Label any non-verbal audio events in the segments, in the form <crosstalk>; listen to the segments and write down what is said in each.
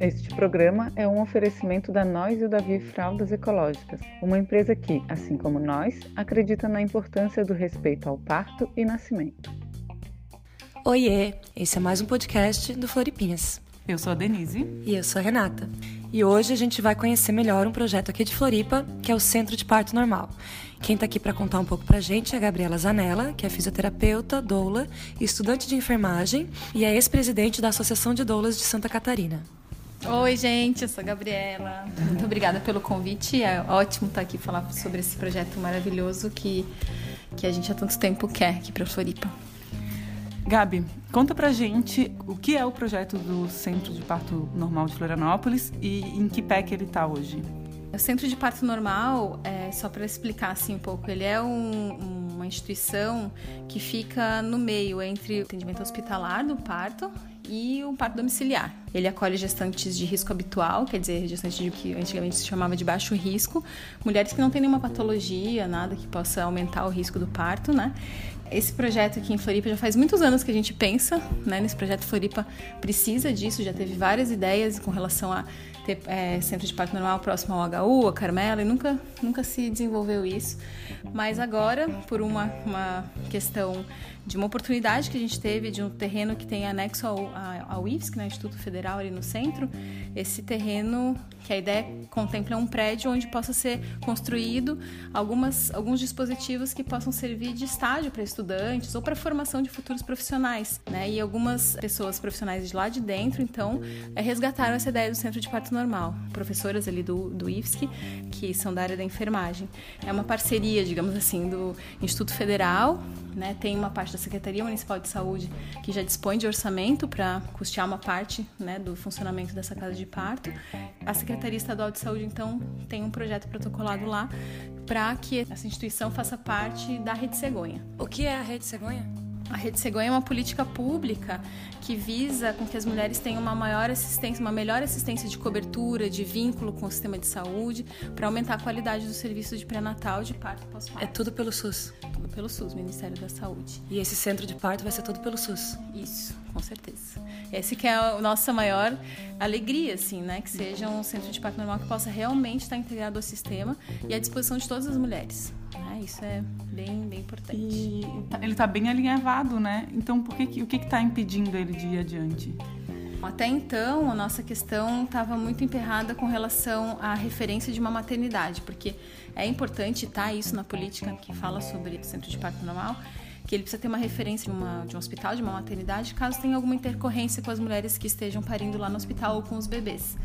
Este programa é um oferecimento da Nós e o Davi Fraldas Ecológicas, uma empresa que, assim como nós, acredita na importância do respeito ao parto e nascimento. Oiê, esse é mais um podcast do Floripinhas. Eu sou a Denise. E eu sou a Renata. E hoje a gente vai conhecer melhor um projeto aqui de Floripa, que é o Centro de Parto Normal. Quem está aqui para contar um pouco para a gente é a Gabriela Zanella, que é fisioterapeuta, doula, estudante de enfermagem e é ex-presidente da Associação de Doulas de Santa Catarina. Oi, gente, eu sou a Gabriela. Muito obrigada pelo convite. É ótimo estar aqui falar sobre esse projeto maravilhoso que, que a gente há tanto tempo quer aqui para Floripa. Gabi, conta pra gente o que é o projeto do Centro de Parto Normal de Florianópolis e em que pé que ele está hoje. O Centro de Parto Normal, é, só para explicar assim um pouco, ele é um, uma instituição que fica no meio entre o atendimento hospitalar do parto e o parto domiciliar. Ele acolhe gestantes de risco habitual, quer dizer, gestantes de que antigamente se chamava de baixo risco, mulheres que não têm nenhuma patologia, nada que possa aumentar o risco do parto, né? Esse projeto aqui em Floripa já faz muitos anos que a gente pensa, né? Nesse projeto Floripa precisa disso, já teve várias ideias com relação a ter é, centro de parto normal próximo ao HU, a Carmela, e nunca, nunca se desenvolveu isso. Mas agora, por uma, uma questão de uma oportunidade que a gente teve de um terreno que tem anexo ao, ao IFSC, né, Instituto Federal ali no centro, esse terreno que a ideia contempla um prédio onde possa ser construído algumas, alguns dispositivos que possam servir de estágio para estudantes ou para formação de futuros profissionais, né? E algumas pessoas profissionais de lá de dentro, então, é, resgataram essa ideia do centro de parto normal, professoras ali do, do IFSC, que são da área da enfermagem. É uma parceria, digamos assim, do Instituto Federal, né? Tem uma parte da Secretaria Municipal de Saúde que já dispõe de orçamento para custear uma parte, né, do funcionamento dessa casa de parto. A Secretaria Estadual de Saúde, então, tem um projeto protocolado lá para que essa instituição faça parte da Rede Cegonha. O que é a Rede Cegonha? A Rede Cegonha é uma política pública que visa com que as mulheres tenham uma maior assistência, uma melhor assistência de cobertura, de vínculo com o sistema de saúde, para aumentar a qualidade do serviço de pré-natal, de parto e pós-parto. É tudo pelo SUS? Tudo pelo SUS, Ministério da Saúde. E esse centro de parto vai ser tudo pelo SUS? Isso, com certeza. Esse que é a nossa maior alegria, assim, né? Que seja um centro de parto normal que possa realmente estar integrado ao sistema e à disposição de todas as mulheres. Né? Isso é bem, bem importante. E tá, ele está bem alinhavado, né? Então, por que, o que está impedindo ele de ir adiante? Até então, a nossa questão estava muito emperrada com relação à referência de uma maternidade, porque é importante estar isso na política que fala sobre o centro de parto normal, que ele precisa ter uma referência de, uma, de um hospital, de uma maternidade, caso tenha alguma intercorrência com as mulheres que estejam parindo lá no hospital ou com os bebês.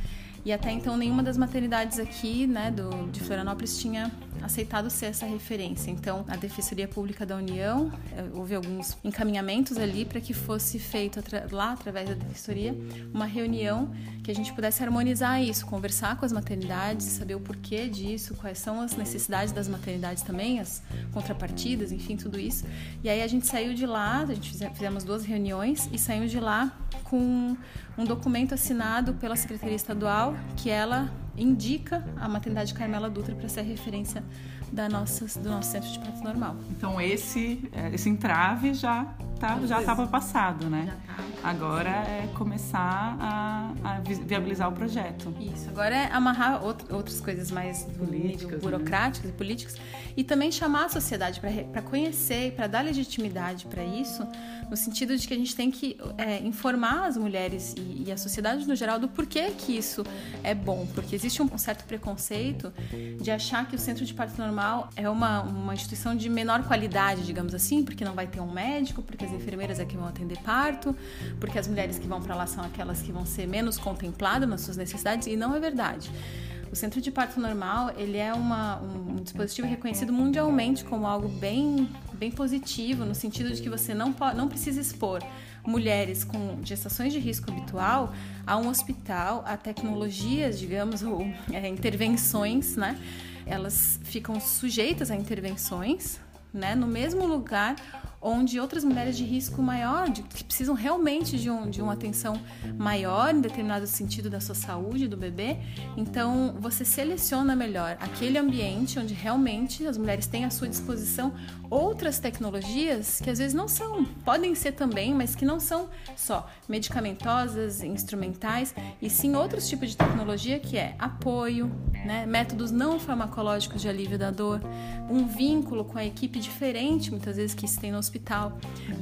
E até então nenhuma das maternidades aqui, né, do, de Florianópolis tinha aceitado ser essa referência. Então, a Defensoria Pública da União, eh, houve alguns encaminhamentos ali para que fosse feito lá, através da Defensoria, uma reunião que a gente pudesse harmonizar isso, conversar com as maternidades, saber o porquê disso, quais são as necessidades das maternidades também, as contrapartidas, enfim, tudo isso. E aí a gente saiu de lá, a gente fizemos duas reuniões e saímos de lá com um documento assinado pela Secretaria Estadual que ela indica a maternidade Carmela Dutra para ser a referência da nossa, do nosso centro de parto normal. Então esse, é, esse entrave já tá, já estava passado, né? Já tá. Agora é começar a, a, viabilizar o projeto. Isso. Agora é amarrar outro, outras coisas mais políticas, né? burocráticas né? e políticas e também chamar a sociedade para conhecer e para dar legitimidade para isso, no sentido de que a gente tem que é, informar as mulheres e, e, a sociedade no geral do porquê que isso é bom, porque existe um, um certo preconceito de achar que o centro de parto normal é uma, uma instituição de menor qualidade, digamos assim, porque não vai ter um médico, porque as enfermeiras é que vão atender parto, porque as mulheres que vão para lá são aquelas que vão ser menos contempladas nas suas necessidades, e não é verdade. O centro de parto normal ele é uma, um dispositivo reconhecido mundialmente como algo bem, bem positivo, no sentido de que você não, pode, não precisa expor mulheres com gestações de risco habitual a um hospital, a tecnologias, digamos, ou é, intervenções, né? Elas ficam sujeitas a intervenções, né? No mesmo lugar onde outras mulheres de risco maior, de, que precisam realmente de, um, de uma atenção maior em determinado sentido da sua saúde do bebê, então você seleciona melhor aquele ambiente onde realmente as mulheres têm à sua disposição outras tecnologias que às vezes não são, podem ser também, mas que não são só medicamentosas, instrumentais, e sim outros tipos de tecnologia que é apoio, né, métodos não farmacológicos de alívio da dor, um vínculo com a equipe diferente, muitas vezes que se tem no hospital.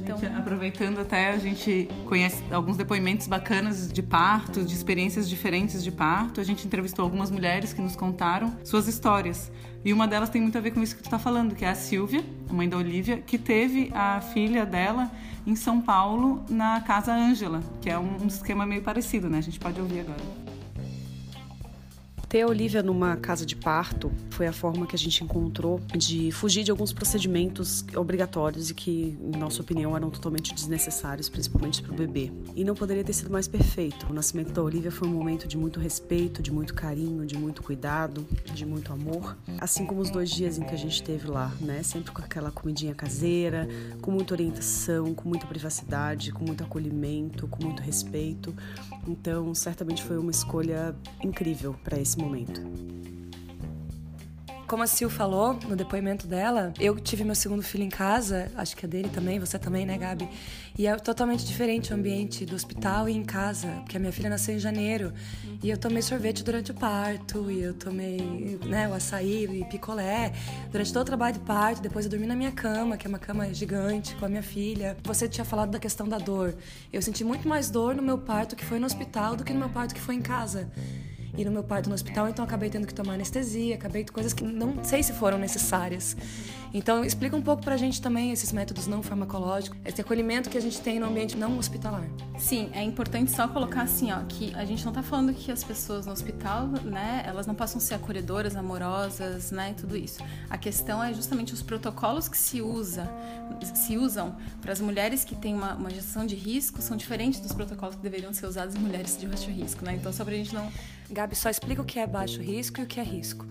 Então, aproveitando até a gente conhece alguns depoimentos bacanas de parto, de experiências diferentes de parto. A gente entrevistou algumas mulheres que nos contaram suas histórias. E uma delas tem muito a ver com isso que tu está falando, que é a Silvia, a mãe da Olivia, que teve a filha dela em São Paulo na Casa Ângela, que é um esquema meio parecido, né? A gente pode ouvir agora. Ter a Olivia numa casa de parto foi a forma que a gente encontrou de fugir de alguns procedimentos obrigatórios e que, em nossa opinião, eram totalmente desnecessários, principalmente para o bebê. E não poderia ter sido mais perfeito. O nascimento da Olivia foi um momento de muito respeito, de muito carinho, de muito cuidado, de muito amor. Assim como os dois dias em que a gente esteve lá, né? Sempre com aquela comidinha caseira, com muita orientação, com muita privacidade, com muito acolhimento, com muito respeito. Então, certamente foi uma escolha incrível para esse momento. Como a Sil falou no depoimento dela, eu tive meu segundo filho em casa, acho que é dele também, você também, né, Gabi? E é totalmente diferente o ambiente do hospital e em casa, porque a minha filha nasceu em janeiro e eu tomei sorvete durante o parto, e eu tomei né, o açaí e picolé durante todo o trabalho de parto. Depois eu dormi na minha cama, que é uma cama gigante, com a minha filha. Você tinha falado da questão da dor. Eu senti muito mais dor no meu parto que foi no hospital do que no meu parto que foi em casa e no meu parto no hospital, então acabei tendo que tomar anestesia, acabei coisas que não sei se foram necessárias. Então, explica um pouco pra gente também esses métodos não farmacológicos, esse acolhimento que a gente tem no ambiente não hospitalar. Sim, é importante só colocar assim, ó, que a gente não tá falando que as pessoas no hospital, né, elas não possam ser acolhedoras, amorosas, né, e tudo isso. A questão é justamente os protocolos que se usa, se usam para as mulheres que têm uma, uma gestação de risco são diferentes dos protocolos que deveriam ser usados em mulheres de baixo risco, né? Então, só pra gente não Gabi, só explica o que é baixo risco e o que é risco.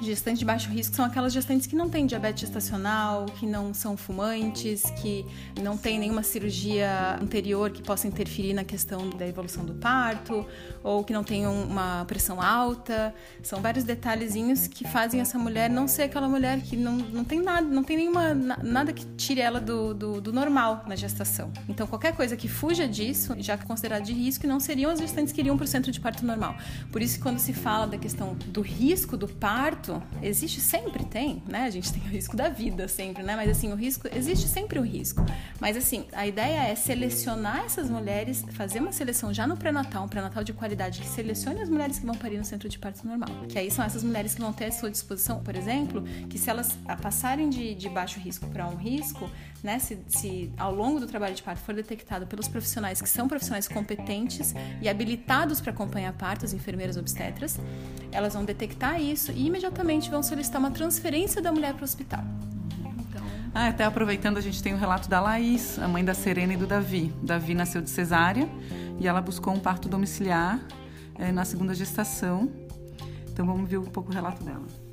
Gestantes de baixo risco são aquelas gestantes que não têm diabetes gestacional, que não são fumantes, que não têm nenhuma cirurgia anterior que possa interferir na questão da evolução do parto, ou que não tenham uma pressão alta. São vários detalhezinhos que fazem essa mulher não ser aquela mulher que não, não tem nada, não tem nenhuma nada que tire ela do, do, do normal na gestação. Então qualquer coisa que fuja disso já é de risco não seriam as gestantes que iriam para o centro de parto normal. Por isso quando se fala da questão do risco do parto parto existe sempre tem, né? A gente tem o risco da vida sempre, né? Mas assim, o risco existe sempre o risco. Mas assim, a ideia é selecionar essas mulheres, fazer uma seleção já no pré-natal, um pré-natal de qualidade que selecione as mulheres que vão parir no centro de parto normal. Que aí são essas mulheres que vão ter à sua disposição, por exemplo, que se elas passarem de, de baixo risco para um risco, né? Se, se ao longo do trabalho de parto for detectado pelos profissionais que são profissionais competentes e habilitados para acompanhar partos, enfermeiras obstetras, elas vão detectar isso e imediatamente vão solicitar uma transferência da mulher para o hospital. Ah, até aproveitando, a gente tem o relato da Laís, a mãe da Serena e do Davi. Davi nasceu de cesárea e ela buscou um parto domiciliar é, na segunda gestação. Então vamos ver um pouco o relato dela.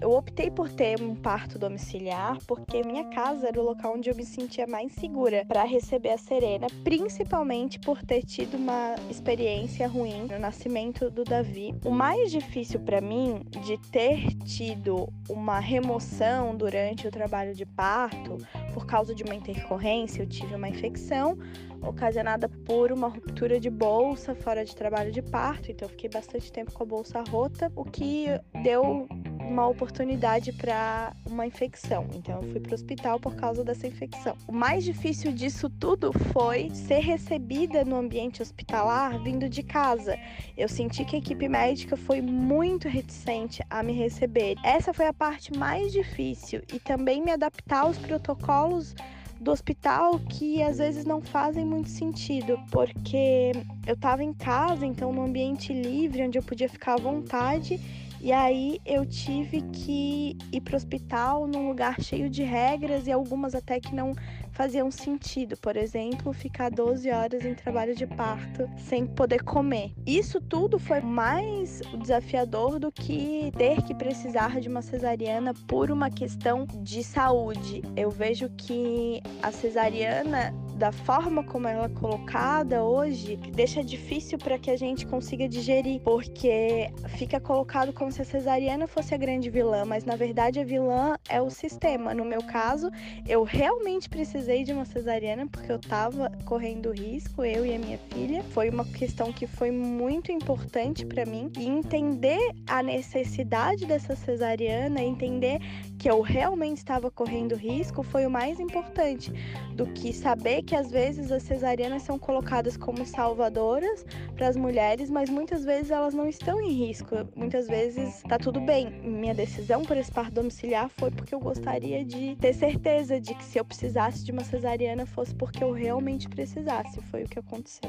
Eu optei por ter um parto domiciliar porque minha casa era o local onde eu me sentia mais segura para receber a Serena, principalmente por ter tido uma experiência ruim no nascimento do Davi. O mais difícil para mim de ter tido uma remoção durante o trabalho de parto por causa de uma intercorrência, eu tive uma infecção ocasionada por uma ruptura de bolsa fora de trabalho de parto, então eu fiquei bastante tempo com a bolsa rota, o que deu uma oportunidade para uma infecção. Então eu fui para o hospital por causa dessa infecção. O mais difícil disso tudo foi ser recebida no ambiente hospitalar vindo de casa. Eu senti que a equipe médica foi muito reticente a me receber. Essa foi a parte mais difícil e também me adaptar aos protocolos do hospital que às vezes não fazem muito sentido, porque eu estava em casa, então no ambiente livre, onde eu podia ficar à vontade, e aí eu tive que ir para o hospital num lugar cheio de regras e algumas até que não faziam sentido. Por exemplo, ficar 12 horas em trabalho de parto sem poder comer. Isso tudo foi mais desafiador do que ter que precisar de uma cesariana por uma questão de saúde. Eu vejo que a cesariana da forma como ela é colocada hoje, deixa difícil para que a gente consiga digerir, porque fica colocado como se a cesariana fosse a grande vilã, mas na verdade a vilã é o sistema. No meu caso, eu realmente precisei de uma cesariana porque eu estava correndo risco, eu e a minha filha. Foi uma questão que foi muito importante para mim e entender a necessidade dessa cesariana, entender que eu realmente estava correndo risco foi o mais importante do que saber que às vezes as cesarianas são colocadas como salvadoras para as mulheres, mas muitas vezes elas não estão em risco. Muitas vezes tá tudo bem. Minha decisão por esse parto domiciliar foi porque eu gostaria de ter certeza de que se eu precisasse de uma cesariana fosse porque eu realmente precisasse. Foi o que aconteceu.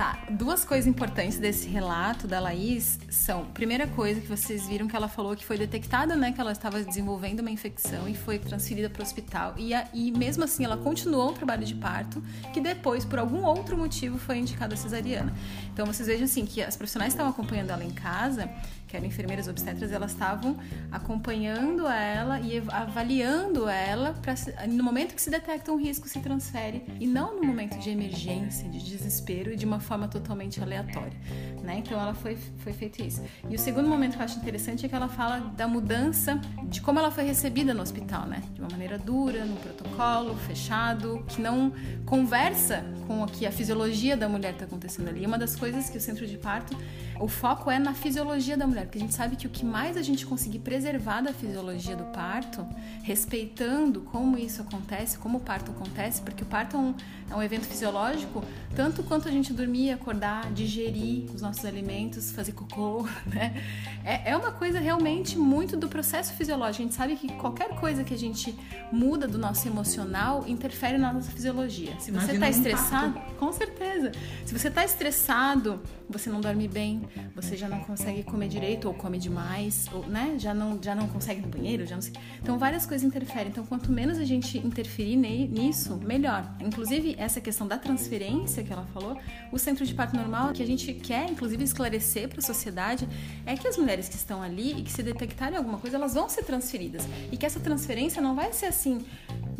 Tá, duas coisas importantes desse relato da Laís são, primeira coisa que vocês viram que ela falou que foi detectada, né, que ela estava desenvolvendo uma infecção e foi transferida para o hospital e, a, e mesmo assim ela continuou o trabalho de parto, que depois por algum outro motivo foi indicada cesariana. Então vocês vejam assim que as profissionais estavam acompanhando ela em casa que eram enfermeiras obstetras, elas estavam acompanhando ela e avaliando ela para no momento que se detecta um risco se transfere e não no momento de emergência, de desespero e de uma forma totalmente aleatória, né? Então ela foi foi feito isso. E o segundo momento que eu acho interessante é que ela fala da mudança de como ela foi recebida no hospital, né? De uma maneira dura, no protocolo fechado, que não conversa com o que a fisiologia da mulher está acontecendo ali. Uma das coisas que o centro de parto, o foco é na fisiologia da mulher porque a gente sabe que o que mais a gente conseguir preservar da fisiologia do parto, respeitando como isso acontece, como o parto acontece, porque o parto é um, é um evento fisiológico, tanto quanto a gente dormir, acordar, digerir os nossos alimentos, fazer cocô, <laughs> né? É, é uma coisa realmente muito do processo fisiológico. A gente sabe que qualquer coisa que a gente muda do nosso emocional interfere na nossa fisiologia. Se você está estressado, com certeza. Se você está estressado, você não dorme bem, você já não consegue comer direito ou come demais, ou, né? Já não, já não consegue no banheiro, já não sei. Então várias coisas interferem. Então quanto menos a gente interferir nisso, melhor. Inclusive essa questão da transferência que ela falou, o centro de parto normal que a gente quer inclusive esclarecer para a sociedade é que as mulheres que estão ali e que se detectarem alguma coisa, elas vão ser transferidas e que essa transferência não vai ser assim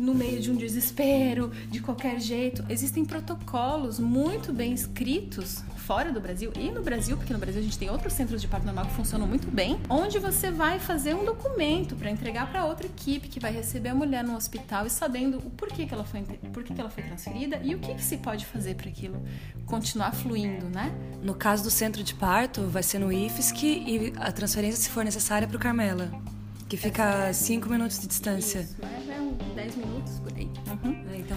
no meio de um desespero, de qualquer jeito. Existem protocolos muito bem escritos fora do Brasil e no Brasil, porque no Brasil a gente tem outros centros de parto normal que funcionam muito bem, onde você vai fazer um documento para entregar para outra equipe que vai receber a mulher no hospital e sabendo o porquê que ela foi, por que ela foi transferida e o que, que se pode fazer para aquilo continuar fluindo, né? No caso do centro de parto, vai ser no IFSC e a transferência, se for necessária, para o Carmela, que fica a 5 minutos de distância. Isso, é, é 10 minutos por aí.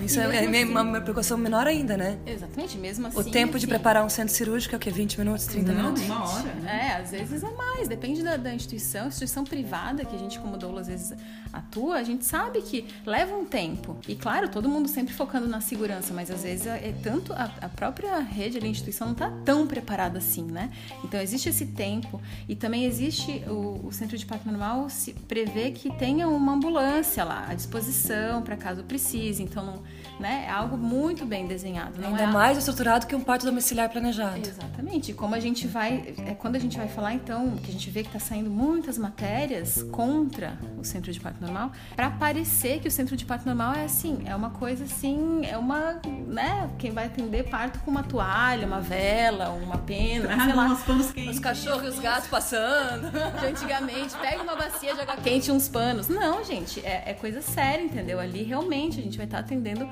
Isso é, é assim, uma precaução menor ainda, né? Exatamente, mesmo assim. O tempo de preparar um centro cirúrgico é o quê? 20 minutos, 30 Não, minutos? Uma hora. É, às vezes é mais, depende da, da instituição. Instituição privada, que a gente, como doula, às vezes atua, a gente sabe que leva um tempo. E claro, todo mundo sempre focando na segurança, mas às vezes é, é tanto a, a, própria rede, a instituição não está tão preparada assim, né? Então existe esse tempo e também existe o, o centro de parto normal se prevê que tenha uma ambulância lá à disposição para caso precise. Então, não, né, é algo muito bem desenhado. Ainda é mais estruturado que um parto domiciliar planejado. Exatamente. E como a gente vai, é quando a gente vai falar então, que a gente vê que está saindo muitas matérias contra o centro de parto normal, para parecer que o centro de parto normal é assim, é uma coisa assim, é uma, né, quem vai atender parto com uma toalha, uma vela, uma pena, ah, sei lá, os cachorros e os gatos passando. <laughs> De antigamente, pega uma bacia de água quente e uns panos. Não, gente, é, é coisa séria, entendeu? Ali realmente a gente vai estar tá atendendo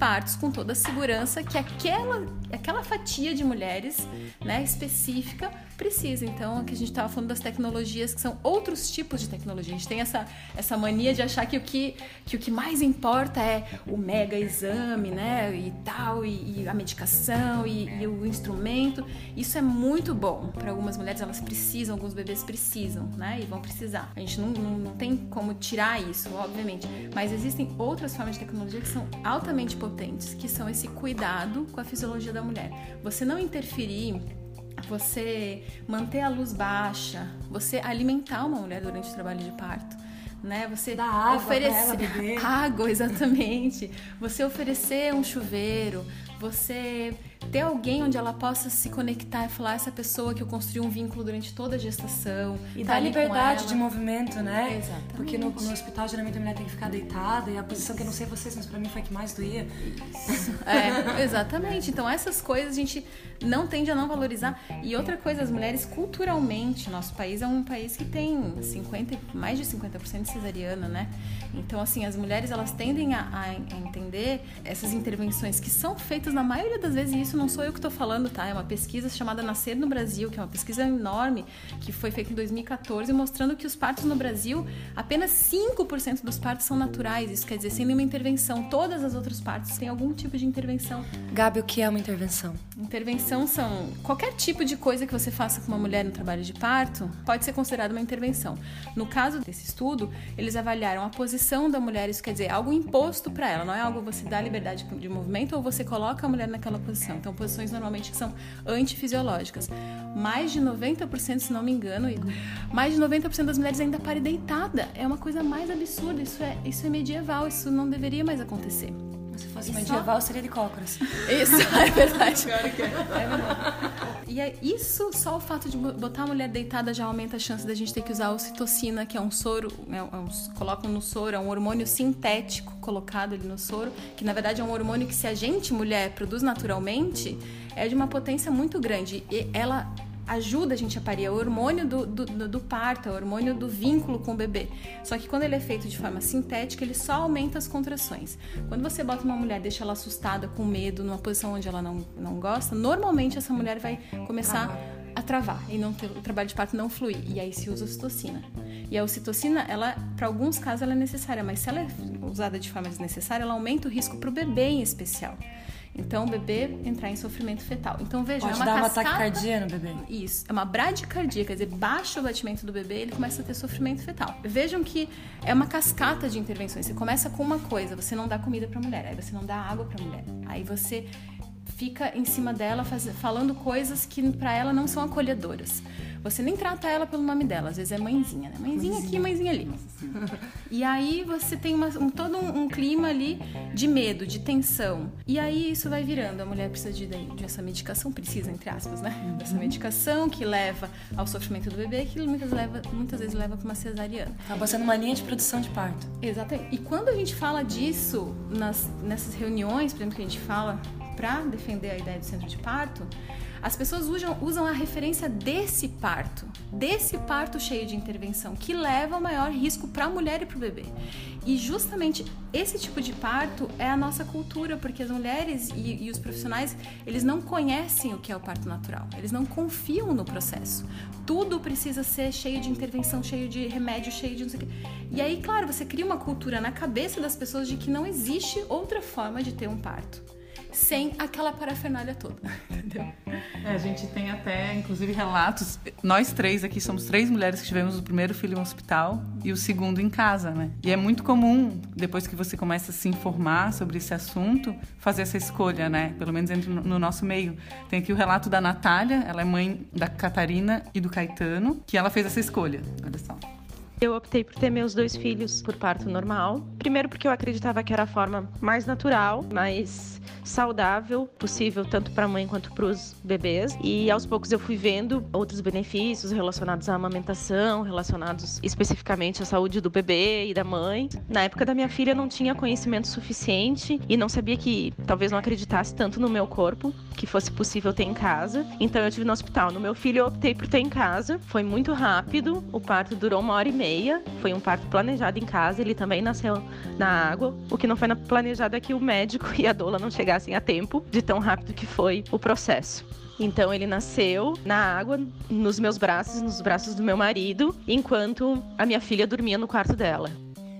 partos com toda a segurança que aquela, aquela fatia de mulheres né, específica precisa. Então, aqui a gente estava falando das tecnologias que são outros tipos de tecnologia. A gente tem essa, essa mania de achar que o que, que o que mais importa é o mega exame, né? E tal, e, e a medicação e, e, o instrumento. Isso é muito bom. Para algumas mulheres, elas precisam, alguns bebês precisam, né? E vão precisar. A gente não, não, não tem como tirar isso, obviamente. Mas existem outras formas de tecnologia que são altamente potentes, que são esse cuidado com a fisiologia da mulher. Você não interferir você manter a luz baixa, você alimentar uma mulher durante o trabalho de parto. né? Você Dá água oferecer <laughs> água, exatamente. Você oferecer um chuveiro, você ter alguém onde ela possa se conectar e falar essa pessoa que eu construí um vínculo durante toda a gestação E tá com liberdade de movimento, né? Exatamente. Porque no, no hospital geralmente a mulher tem que ficar deitada e a posição que eu não sei vocês, mas pra mim foi a que mais doía. É, exatamente. Então essas coisas a gente não tende a não valorizar. E outra coisa, as mulheres culturalmente, nosso país é um país que tem 50, e- mais de 50% de cesariana, né? Então assim, as mulheres elas tendem a, a entender essas intervenções que são feitas na maioria das vezes, e isso não sou eu que estou falando, tá? É uma pesquisa chamada Nascer no Brasil, que é uma pesquisa enorme, que foi feita em 2014, mostrando que os partos no Brasil, apenas 5% dos partos são naturais. Isso quer dizer, sem nenhuma intervenção. Todas as outras partes têm algum tipo de intervenção. Gabi, o que é uma intervenção? Intervenção são qualquer tipo de coisa que você faça com uma mulher no trabalho de parto pode ser considerado uma intervenção. No caso desse estudo, eles avaliaram a posição da mulher, isso quer dizer, algo imposto para ela, não é algo você dá liberdade de movimento ou você coloca a mulher naquela posição. Então, posições normalmente que são antifisiológicas. Mais de 90%, se não me engano, Igor, mais de 90% das mulheres ainda parem deitada. É uma coisa mais absurda, isso é, isso é medieval, isso não deveria mais acontecer. Se fosse E só- medieval, seria de cócoras. <laughs> Isso, é verdade. É verdade. E é isso, só o fato de bo- botar a mulher deitada já aumenta a chance da gente ter que usar a ocitocina, que é um soro, né, é um- colocam no soro, é um hormônio sintético colocado ali no soro, que na verdade é um hormônio que se a gente, mulher, produz naturalmente, é de uma potência muito grande. E ela ajuda a gente a parir, é o hormônio do, do, do- parto, é o hormônio do vínculo com o bebê. Só que quando ele é feito de forma sintética, ele só aumenta as contrações. Quando você bota uma mulher, deixa ela assustada, com medo, numa posição onde ela não, não gosta, normalmente essa mulher vai começar a travar e não ter, o trabalho de parto não fluir. E aí se usa ocitocina. E a ocitocina, ela, para alguns casos, ela é necessária, mas se ela é usada de forma desnecessária, ela aumenta o risco para o bebê em especial. Então, o bebê entrar em sofrimento fetal. Então, veja, Pode é uma dar uma cascata... taquicardia no bebê. Isso, é uma bradicardia, quer dizer, baixa o batimento do bebê, ele começa a ter sofrimento fetal. Vejam que é uma cascata de intervenções. Você começa com uma coisa, você não dá comida para mulher, aí você não dá água para mulher, aí você fica em cima dela faz- falando coisas que para ela não são acolhedoras. Você nem trata ela pelo nome dela, às vezes é mãezinha, né? Mãezinha aqui, mãezinha ali. E aí você tem uma- um- todo um, um clima ali de medo, de tensão. E aí isso vai virando. A mulher precisa de, de essa medicação, precisa, entre aspas, né? Dessa medicação que leva ao sofrimento do bebê, que muitas, leva, muitas vezes leva para uma cesariana. Acaba sendo uma linha de produção de parto. Exatamente. E quando a gente fala disso nas, nessas reuniões, por exemplo, que a gente fala para defender a ideia do centro de parto, as pessoas usam, usam a referência desse parto, desse parto cheio de intervenção, que leva ao maior risco para a mulher e para o bebê. E justamente esse tipo de parto é a nossa cultura, porque as mulheres e, e os profissionais, eles não conhecem o que é o parto natural, eles não confiam no processo. Tudo precisa ser cheio de intervenção, cheio de remédio, cheio de não sei o quê. E aí, claro, você cria uma cultura na cabeça das pessoas de que não existe outra forma de ter um parto sem aquela parafernália toda, <laughs> entendeu? É, a gente tem até, inclusive, relatos. Nós três aqui somos três mulheres que tivemos o primeiro filho no hospital e o segundo em casa, né? E é muito comum, depois que você começa a se informar sobre esse assunto, fazer essa escolha, né? Pelo menos entre no nosso meio. Tem aqui o relato da Natália, ela é mãe da Catarina e do Caetano, que ela fez essa escolha. Olha só. Eu optei por ter meus dois filhos por parto normal. Primeiro porque eu acreditava que era a forma mais natural, mais saudável possível tanto para a mãe quanto para os bebês. E aos poucos eu fui vendo outros benefícios relacionados à amamentação, relacionados especificamente à saúde do bebê e da mãe. Na época da minha filha eu não tinha conhecimento suficiente e não sabia que talvez não acreditasse tanto no meu corpo que fosse possível ter em casa. Então eu tive no hospital. No meu filho eu optei por ter em casa. Foi muito rápido. O parto durou uma hora e meia. Foi um parto planejado em casa. Ele também nasceu na água. O que não foi planejado é que o médico <laughs> e a doula não chegassem a tempo de tão rápido que foi o processo. Então ele nasceu na água, nos meus braços, nos braços do meu marido, enquanto a minha filha dormia no quarto dela.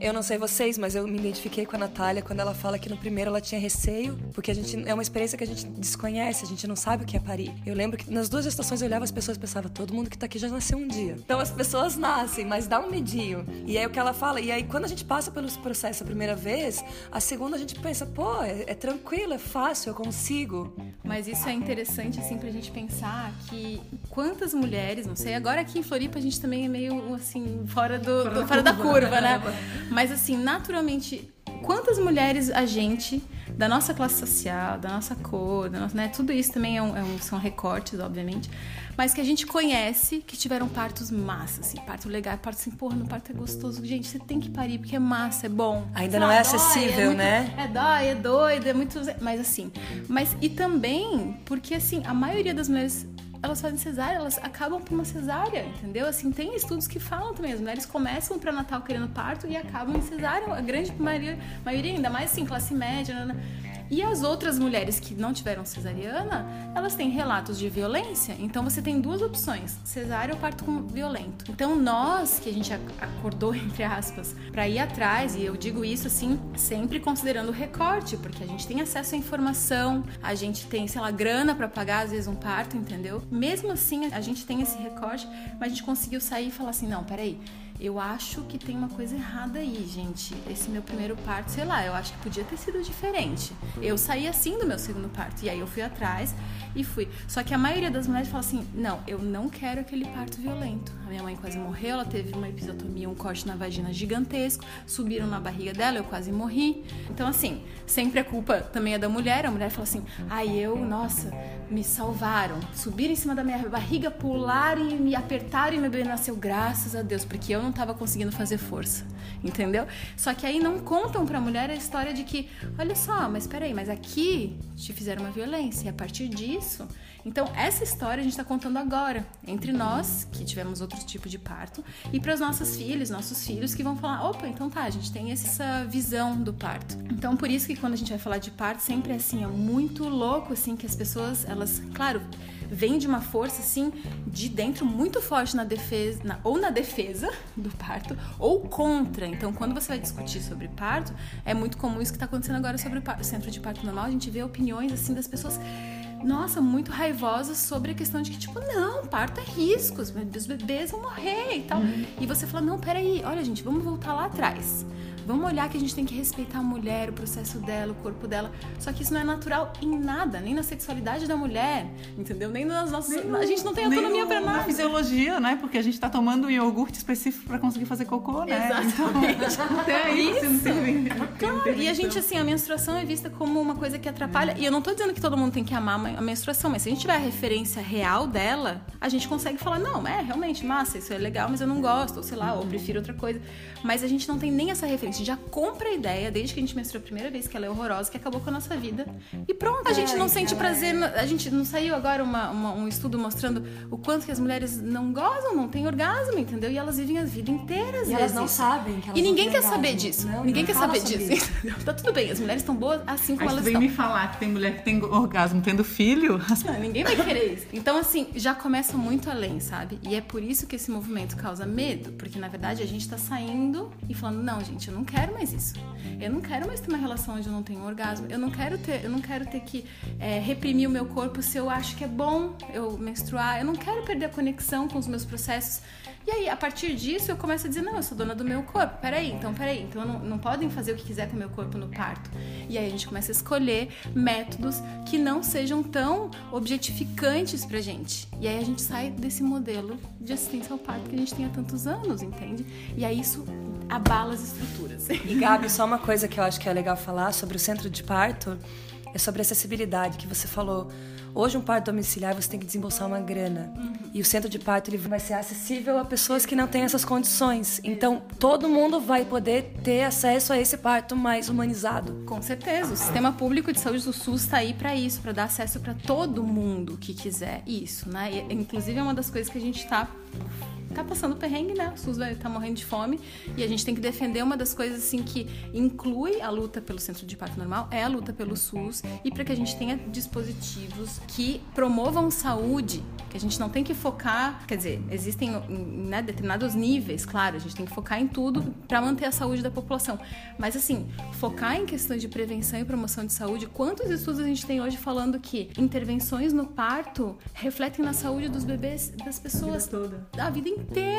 Eu não sei vocês, mas eu me identifiquei com a Natália quando ela fala que no primeiro ela tinha receio, porque a gente é uma experiência que a gente desconhece, a gente não sabe o que é parir. Eu lembro que nas duas estações eu olhava as pessoas e pensava, todo mundo que tá aqui já nasceu um dia. Então as pessoas nascem, mas dá um medinho. E aí o que ela fala, e aí quando a gente passa pelo processo a primeira vez, a segunda a gente pensa, pô, é, é tranquilo, é fácil, eu consigo. Mas isso é interessante, assim, pra gente pensar que quantas mulheres, não sei, agora aqui em Floripa a gente também é meio, assim, fora, do, fora, do, da, fora curva, da curva, né? Mas assim, naturalmente, quantas mulheres a gente, da nossa classe social, da nossa cor, da nossa, né, tudo isso também é um, é um, são recortes, obviamente, mas que a gente conhece que tiveram partos massa, assim, parto legal, parto assim, porra, no parto é gostoso. Gente, você tem que parir porque é massa, é bom. Ainda não é acessível, dói, é muito, né? É dói, é doido, é muito. Mas assim. Mas e também porque, assim, a maioria das mulheres elas fazem cesárea, elas acabam por uma cesárea, entendeu? Assim, tem estudos que falam também, as mulheres começam o pré-natal querendo parto e acabam em cesárea, a grande maioria, maioria ainda mais assim, classe média, né? E as outras mulheres que não tiveram cesariana, elas têm relatos de violência. Então você tem duas opções: cesárea ou parto violento. Então nós, que a gente acordou, <laughs> entre aspas, para ir atrás, e eu digo isso assim, sempre considerando o recorte, porque a gente tem acesso à informação, a gente tem, sei lá, grana para pagar às vezes um parto, entendeu? Mesmo assim, a gente tem esse recorte, mas a gente conseguiu sair e falar assim: não, peraí eu acho que tem uma coisa errada aí, gente. Esse meu primeiro parto, sei lá, eu acho que podia ter sido diferente. Eu saí assim do meu segundo parto. E aí eu fui atrás e fui. Só que a maioria das mulheres fala assim: não, eu não quero aquele parto violento. A minha mãe quase morreu, ela teve uma episiotomia, um corte na vagina gigantesco, subiram na barriga dela, eu quase morri. Então, assim, sempre a culpa também é da mulher. A mulher fala assim: ai, eu, nossa, me salvaram. Subiram em cima da minha barriga, pularam e me apertaram e meu bebê nasceu, graças a Deus, porque eu não estava conseguindo fazer força, entendeu? Só que aí não contam para a mulher a história de que, olha só, mas peraí, mas aqui te fizeram uma violência e a partir disso então, essa história a gente está contando agora, entre nós, que tivemos outro tipo de parto, e para os nossos filhos, nossos filhos, que vão falar: opa, então tá, a gente tem essa visão do parto. Então, por isso que quando a gente vai falar de parto, sempre é assim, é muito louco, assim, que as pessoas, elas, claro, vêm de uma força, assim, de dentro muito forte na defesa, na, ou na defesa <laughs> do parto, ou contra. Então, quando você vai discutir sobre parto, é muito comum isso que está acontecendo agora sobre o, parto, o centro de parto normal, a gente vê opiniões, assim, das pessoas nossa, muito raivosas sobre a questão de que, tipo, não, parto é risco, os bebês vão morrer e tal. Uhum. E você fala, não, peraí, olha, gente, vamos voltar lá atrás. Vamos olhar que a gente tem que respeitar a mulher, o processo dela, o corpo dela. Só que isso não é natural em nada, nem na sexualidade da mulher, entendeu? Nem nas nossas. Nem a gente não tem autonomia para nada. Na fisiologia, né? Porque a gente tá tomando um iogurte específico para conseguir fazer cocô, né? Exatamente. Então, <laughs> até aí isso. você não Claro, e a gente, assim, a menstruação é vista como uma coisa que atrapalha. E eu não tô dizendo que todo mundo tem que amar a menstruação, mas se a gente tiver a referência real dela, a gente consegue falar, não, é realmente massa, isso é legal, mas eu não gosto, ou sei lá, ou prefiro outra coisa. Mas a gente não tem nem essa referência gente já compra a ideia, desde que a gente menstruou a primeira vez, que ela é horrorosa, que acabou com a nossa vida. E pronto, a gente não sente prazer. A gente não saiu agora uma, uma, um estudo mostrando o quanto que as mulheres não gozam, não têm orgasmo, entendeu? E elas vivem a vida inteira, às e vezes. elas não sabem que elas E ninguém quer saber disso. Não, ninguém quer saber disso. <laughs> tá tudo bem, as mulheres estão boas assim como Aí elas vem estão. me falar que tem mulher que tem orgasmo tendo filho? <laughs> Não, ninguém vai querer isso. Então, assim, já começa muito além, sabe? E é por isso que esse movimento causa medo, porque na verdade a gente tá saindo e falando, não, gente, eu não quero mais isso. Eu não quero mais ter uma relação onde eu não tenho orgasmo. Eu não quero ter, eu não quero ter que é, reprimir o meu corpo se eu acho que é bom eu menstruar. Eu não quero perder a conexão com os meus processos. E aí, a partir disso, eu começo a dizer, não, eu sou dona do meu corpo. Peraí, então, peraí. Então, não, não podem fazer o que quiser com o meu corpo no parto. E aí, a gente começa a escolher métodos que não sejam tão objetificantes pra gente. E aí, a gente sai desse modelo de assistência ao parto que a gente tem há tantos anos, entende? E aí, isso abala as estruturas. E Gabi, só uma coisa que eu acho que é legal falar sobre o centro de parto é sobre acessibilidade que você falou. Hoje um parto domiciliar você tem que desembolsar uma grana uhum. e o centro de parto ele vai ser acessível a pessoas que não têm essas condições. Então todo mundo vai poder ter acesso a esse parto mais humanizado. Com certeza, o sistema público de saúde do SUS está aí para isso, para dar acesso para todo mundo que quiser isso, né? E, inclusive é uma das coisas que a gente está tá passando perrengue, né? O SUS vai estar tá morrendo de fome e a gente tem que defender uma das coisas assim que inclui a luta pelo centro de parto normal, é a luta pelo SUS e para que a gente tenha dispositivos que promovam saúde, que a gente não tem que focar, quer dizer, existem né, determinados níveis, claro, a gente tem que focar em tudo para manter a saúde da população. Mas assim, focar em questões de prevenção e promoção de saúde, quantos estudos a gente tem hoje falando que intervenções no parto refletem na saúde dos bebês, das pessoas a vida toda, a vida inteira, entende?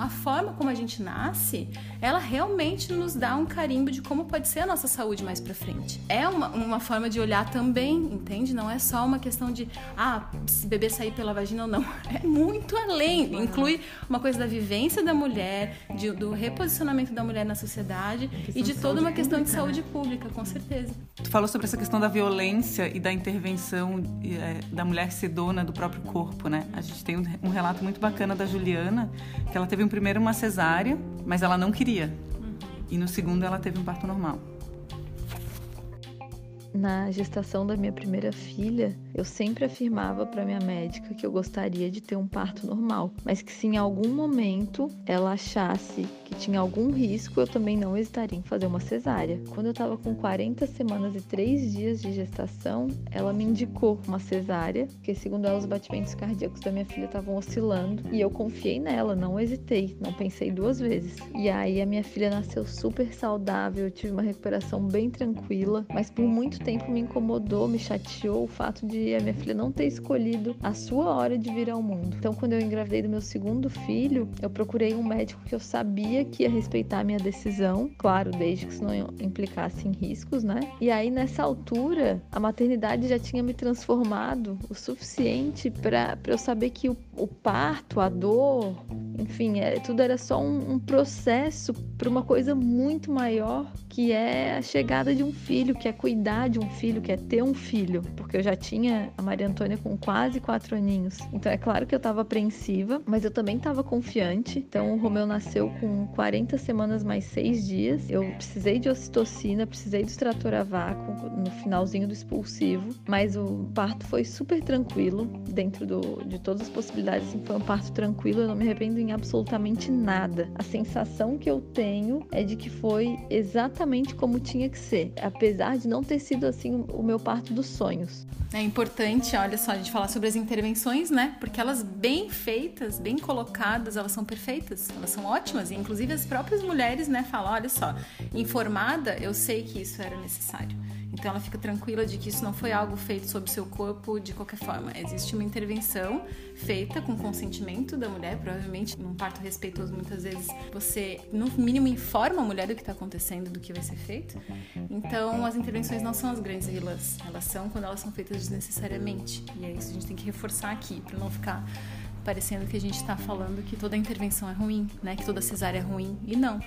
Então, a forma como a gente nasce, ela realmente nos dá um carimbo de como pode ser a nossa saúde mais para frente. É uma, uma forma de olhar também, entende? Não é só uma questão de, ah, se bebê sair pela vagina ou não. <laughs> É muito além. Inclui uma coisa da vivência da mulher, de, do reposicionamento da mulher na sociedade e de toda uma questão pública, de saúde né? pública, com certeza. Tu falou sobre essa questão da violência e da intervenção é, da mulher ser dona do próprio corpo, né? A gente tem um, um relato muito bacana da Juliana, que ela teve um primeiro uma cesárea, mas ela não queria. Uhum. E no segundo ela teve um parto normal. Na gestação da minha primeira filha, eu sempre afirmava para minha médica que eu gostaria de ter um parto normal, mas que se em algum momento ela achasse que tinha algum risco, eu também não hesitaria em fazer uma cesárea. Quando eu estava com 40 semanas e 3 dias de gestação, ela me indicou uma cesárea, porque segundo ela os batimentos cardíacos da minha filha estavam oscilando, e eu confiei nela, não hesitei, não pensei duas vezes. E aí a minha filha nasceu super saudável, eu tive uma recuperação bem tranquila, mas por muito tempo me incomodou, me chateou o fato de a minha filha não ter escolhido a sua hora de vir ao mundo. Então, quando eu engravidei do meu segundo filho, eu procurei um médico que eu sabia que ia respeitar a minha decisão, claro, desde que isso não implicasse em riscos, né? E aí, nessa altura, a maternidade já tinha me transformado o suficiente para eu saber que o, o, parto, a dor, enfim, é, tudo era só um, um processo para uma coisa muito maior que é a chegada de um filho, que é cuidar de um filho, que é ter um filho, porque eu já tinha a Maria Antônia com quase quatro aninhos. Então é claro que eu estava apreensiva, mas eu também estava confiante. Então o Romeu nasceu com 40 semanas mais seis dias. Eu precisei de ocitocina, precisei do extrator a vácuo no finalzinho do expulsivo, mas o parto foi super tranquilo dentro do, de todas as possibilidades. Assim, foi um parto tranquilo, eu não me arrependo em absolutamente nada. A sensação que eu tenho é de que foi exatamente como tinha que ser, apesar de não ter sido assim o meu parto dos sonhos. É importante, olha só, a gente falar sobre as intervenções, né? Porque elas bem feitas, bem colocadas, elas são perfeitas, elas são ótimas. E inclusive as próprias mulheres, né, falam, olha só, informada, eu sei que isso era necessário. Então ela fica tranquila de que isso não foi algo feito sobre seu corpo de qualquer forma. Existe uma intervenção feita com consentimento da mulher, provavelmente num parto respeitoso, muitas vezes você no mínimo informa a mulher do que está acontecendo, do que vai ser feito. Então as intervenções não são as grandes vilãs, elas são quando elas são feitas desnecessariamente. E é isso que a gente tem que reforçar aqui, para não ficar parecendo que a gente está falando que toda intervenção é ruim, né? Que toda cesárea é ruim. E não.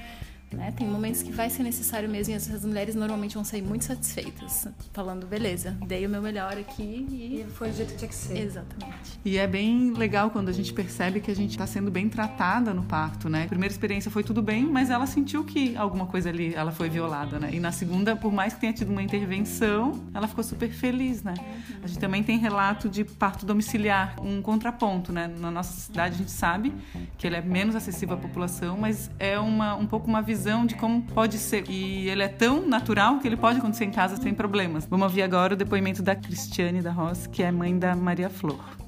Né? Tem momentos que vai ser necessário mesmo e essas mulheres normalmente vão sair muito satisfeitas, falando, beleza, dei o meu melhor aqui e... e foi o jeito que tinha que ser. Exatamente. E é bem legal quando a gente percebe que a gente está sendo bem tratada no parto, né? A primeira experiência foi tudo bem, mas ela sentiu que alguma coisa ali, ela foi violada, né? E na segunda, por mais que tenha tido uma intervenção, ela ficou super feliz, né? A gente também tem relato de parto domiciliar, um contraponto, né? Na nossa cidade a gente sabe que ele é menos acessível à população, mas é uma, um pouco uma visão visão de como pode ser. E ele é tão natural que ele pode acontecer em casa sem problemas. Vamos ouvir agora o depoimento da Cristiane da Ross, que é mãe da Maria Flor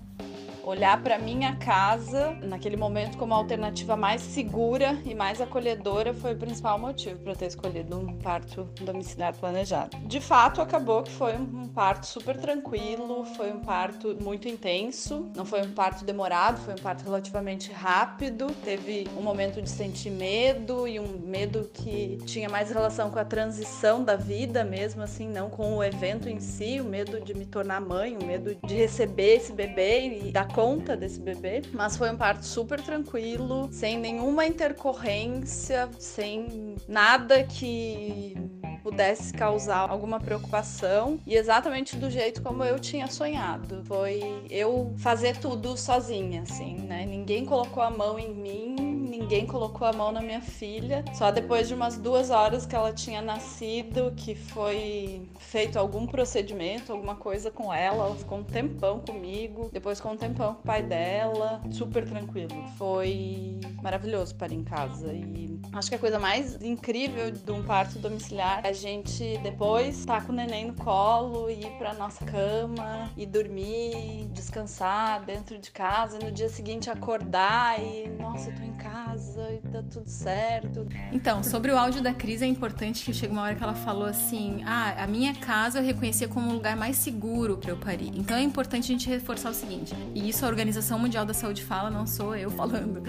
olhar para minha casa naquele momento como a alternativa mais segura e mais acolhedora foi o principal motivo para ter escolhido um parto domiciliar planejado. De fato, acabou que foi um parto super tranquilo, foi um parto muito intenso, não foi um parto demorado, foi um parto relativamente rápido. Teve um momento de sentir medo e um medo que tinha mais relação com a transição da vida mesmo, assim, não com o evento em si, o medo de me tornar mãe, o medo de receber esse bebê e dar conta desse bebê, mas foi um parto super tranquilo, sem nenhuma intercorrência, sem nada que pudesse causar alguma preocupação e exatamente do jeito como eu tinha sonhado. Foi eu fazer tudo sozinha, assim, né? Ninguém colocou a mão em mim, ninguém colocou a mão na minha filha. Só depois de umas duas horas que ela tinha nascido, que foi feito algum procedimento, alguma coisa com ela. Ela ficou um tempão comigo, depois ficou um tempão com o pai dela, super tranquilo. Foi maravilhoso para em casa e acho que a coisa mais incrível de um parto domiciliar é a gente depois tá com o neném no colo, ir para nossa cama e dormir, descansar dentro de casa, e no dia seguinte acordar e nossa, eu tô em casa e tá tudo certo. Então, sobre o áudio da Cris é importante que chega uma hora que ela falou assim: "Ah, a minha casa eu reconhecia como um lugar mais seguro para eu parir". Então é importante a gente reforçar o seguinte, e isso a Organização Mundial da Saúde fala, não sou eu falando.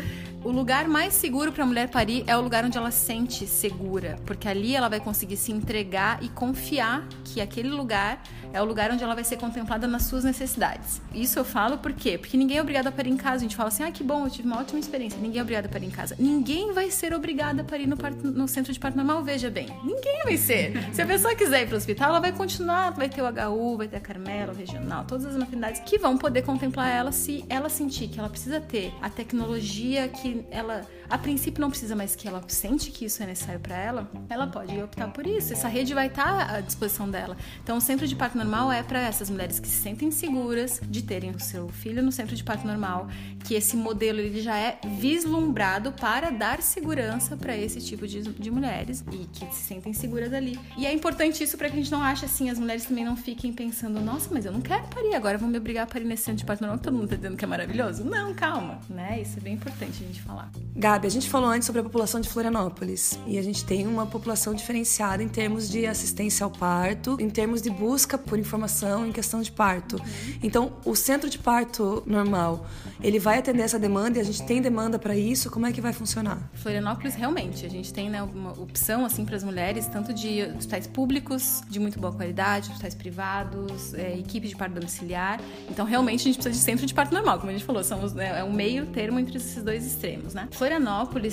O lugar mais seguro para a mulher parir é o lugar onde ela se sente segura, porque ali ela vai conseguir se entregar e confiar que aquele lugar é o lugar onde ela vai ser contemplada nas suas necessidades. Isso eu falo por quê? Porque ninguém é obrigado a parir em casa. A gente fala assim, ah, que bom, eu tive uma ótima experiência. Ninguém é obrigado a parir em casa. Ninguém vai ser obrigada a parir no, parto, no centro de parto normal, veja bem. Ninguém vai ser. Se a pessoa quiser ir para o hospital, ela vai continuar, vai ter o HU, vai ter a Carmela, o regional, todas as maternidades que vão poder contemplar ela se ela sentir que ela precisa ter a tecnologia que ela a princípio não precisa mais que ela sente que isso é necessário para ela, ela pode optar por isso. Essa rede vai estar à disposição dela. Então, o centro de parto normal é para essas mulheres que se sentem seguras de terem o seu filho no centro de parto normal, que esse modelo ele já é vislumbrado para dar segurança para esse tipo de, de mulheres e que se sentem seguras ali. E é importante isso para que a gente não ache assim, as mulheres também não fiquem pensando, nossa, mas eu não quero parir agora, vão me obrigar a parir nesse centro de parto normal, todo mundo tá dizendo que é maravilhoso. Não, calma, né? Isso é bem importante a gente falar. Gabi, a gente falou antes sobre a população de Florianópolis e a gente tem uma população diferenciada em termos de assistência ao parto, em termos de busca por informação em questão de parto. Então, o centro de parto normal, ele vai atender essa demanda e a gente tem demanda para isso? Como é que vai funcionar? Florianópolis, realmente, a gente tem né, uma opção assim para as mulheres, tanto de hospitais públicos de muito boa qualidade, hospitais privados, é, equipe de parto domiciliar. Então, realmente, a gente precisa de centro de parto normal, como a gente falou, somos, né, é um meio termo entre esses dois extremos, né? Florianópolis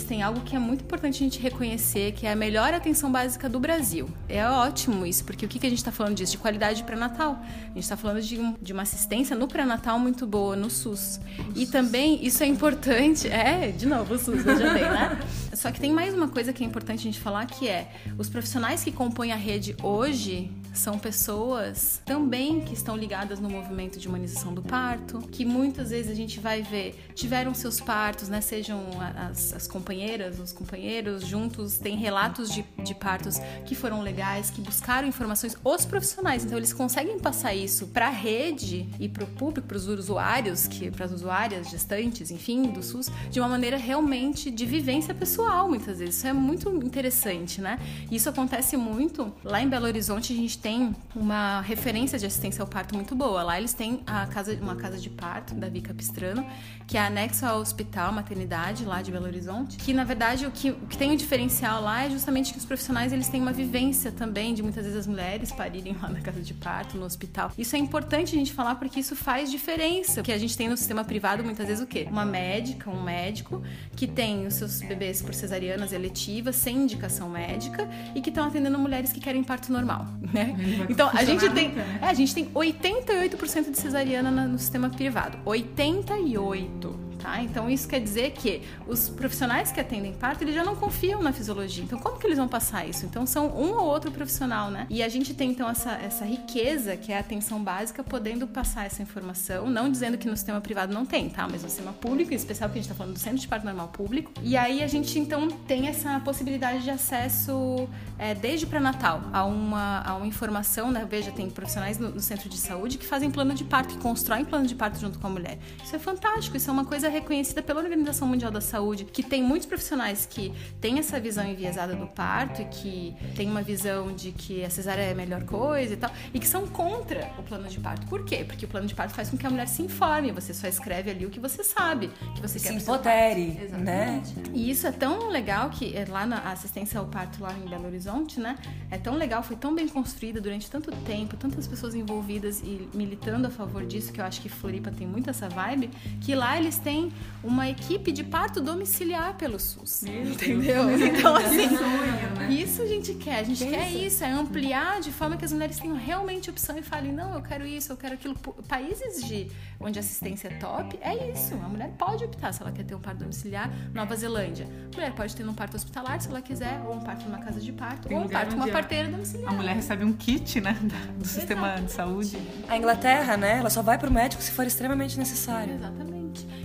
tem algo que é muito importante a gente reconhecer, que é a melhor atenção básica do Brasil. É ótimo isso, porque o que, a gente está falando disso? De qualidade pré-natal. A gente está falando de, um, de uma assistência no pré-natal muito boa, no SUS. E também, isso é importante, <laughs> é, de novo, o SUS, veja bem, né? Só que tem mais uma coisa que é importante a gente falar, que é os profissionais que compõem a rede hoje são pessoas também que estão ligadas no movimento de humanização do parto, que muitas vezes a gente vai ver, tiveram seus partos, né? Sejam as, as companheiras, os companheiros juntos, tem relatos de, de partos que foram legais, que buscaram informações, os profissionais, então eles conseguem passar isso para a rede e para o público, para os usuários, que para as usuárias, gestantes, enfim, do SUS, de uma maneira realmente de vivência pessoal, muitas vezes. Isso é muito interessante, né? Isso acontece muito lá em Belo Horizonte, a gente tem uma referência de assistência ao parto muito boa. Lá eles têm a casa, uma casa de parto da Vica Pistrano, que é anexa ao hospital maternidade lá de Belo Horizonte. Que na verdade o que, o que tem um diferencial lá é justamente que os profissionais eles têm uma vivência também de muitas vezes as mulheres parirem lá na casa de parto, no hospital. Isso é importante a gente falar porque isso faz diferença. O que a gente tem no sistema privado muitas vezes o quê? Uma médica, um médico que tem os seus bebês por cesarianas eletivas sem indicação médica e que estão atendendo mulheres que querem parto normal, né? Então, a gente tem, né? é, a gente tem 88% de cesariana no sistema privado. 88 tá? Então isso quer dizer que os profissionais que atendem parto, eles já não confiam na fisiologia. Então como que eles vão passar isso? Então são um ou outro profissional, né? E a gente tem então essa, essa riqueza, que é a atenção básica, podendo passar essa informação, não dizendo que no sistema privado não tem, tá? Mas no sistema público, em especial que a gente está falando do centro de parto normal público. E aí a gente então tem essa possibilidade de acesso é, desde pré-natal a uma, a uma informação, né? Veja, tem profissionais no, no centro de saúde que fazem plano de parto, que constroem plano de parto junto com a mulher. Isso é fantástico, isso é uma coisa reconhecida pela Organização Mundial da Saúde, que tem muitos profissionais que têm essa visão enviesada do parto e que tem uma visão de que a cesárea é a melhor coisa e tal, e que são contra o plano de parto. Por quê? Porque o plano de parto faz com que a mulher se informe, você só escreve ali o que você sabe, que você se quer empodere, né? E isso é tão legal que é lá na assistência ao parto lá em Belo Horizonte, né? É tão legal, foi tão bem construída durante tanto tempo, tantas pessoas envolvidas e militando a favor disso, que eu acho que Floripa tem muito essa vibe, que lá eles têm tem uma equipe de parto domiciliar pelo SUS. Meu entendeu? Deus. <laughs> Então, assim, né? isso a gente quer. A gente quer isso, é ampliar de forma que as mulheres tenham realmente opção e falem, não, eu quero isso, eu quero aquilo. Países de onde a assistência é top, é isso. A mulher pode optar se ela quer ter um parto domiciliar. Nova Zelândia. A mulher pode ter um parto hospitalar se ela quiser, ou um parto numa casa de parto, Tem ou um parto numa parteira domiciliar. A mulher recebe um kit, né, <laughs> do sistema de saúde. A Inglaterra, né, ela só vai pro médico se for extremamente necessário. Exatamente.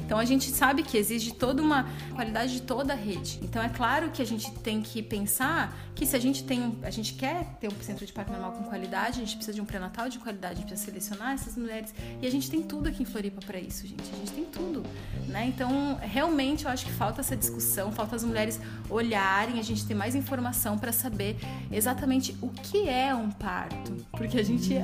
Então a gente sabe que exige toda uma qualidade de toda a rede. Então é claro que a gente tem que pensar que se a gente tem, a gente quer ter um centro de parto normal com qualidade, a gente precisa de um pré-natal de qualidade, a gente precisa selecionar essas mulheres e a gente tem tudo aqui em Floripa para isso, gente. A gente tem tudo, né? Então realmente eu acho que falta essa discussão, falta as mulheres olharem, a gente ter mais informação para saber exatamente o que é um parto, porque a gente,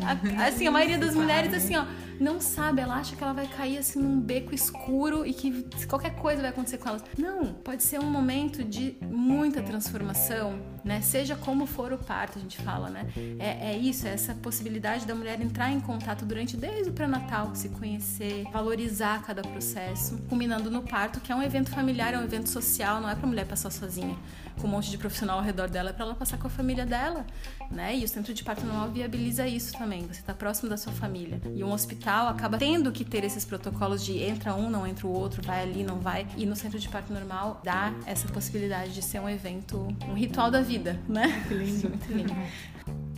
assim, a maioria das mulheres assim, ó, não sabe, ela acha que ela vai cair assim num beco escuro e que qualquer coisa vai acontecer com elas. Não, pode ser um momento de muita transformação, né? Seja como for o parto, a gente fala, né? É, é isso, é essa possibilidade da mulher entrar em contato durante desde o pré-natal, se conhecer, valorizar cada processo, culminando no parto, que é um evento familiar, é um evento social, não é para mulher passar sozinha com um monte de profissional ao redor dela, para ela passar com a família dela, né? E o centro de parto normal viabiliza isso também. Você está próximo da sua família. E um hospital acaba tendo que ter esses protocolos de entra um, não entra o outro, vai ali, não vai. E no centro de parto normal dá essa possibilidade de ser um evento, um ritual da vida, né? Muito lindo, muito lindo.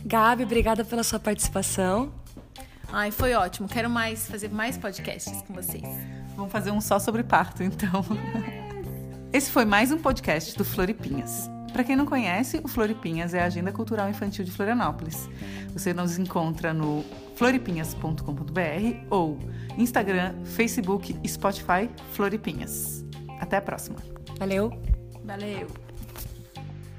Gabi, obrigada pela sua participação. Ai, foi ótimo. Quero mais fazer mais podcasts com vocês. Vamos fazer um só sobre parto, então. <laughs> Esse foi mais um podcast do Floripinhas. Para quem não conhece, o Floripinhas é a agenda cultural infantil de Florianópolis. Você nos encontra no floripinhas.com.br ou Instagram, Facebook e Spotify Floripinhas. Até a próxima. Valeu. Valeu.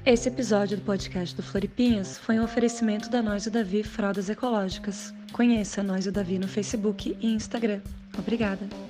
Esse episódio do podcast do Floripinhas foi um oferecimento da Nós e Davi Fraldas Ecológicas. Conheça Nós e Davi no Facebook e Instagram. Obrigada.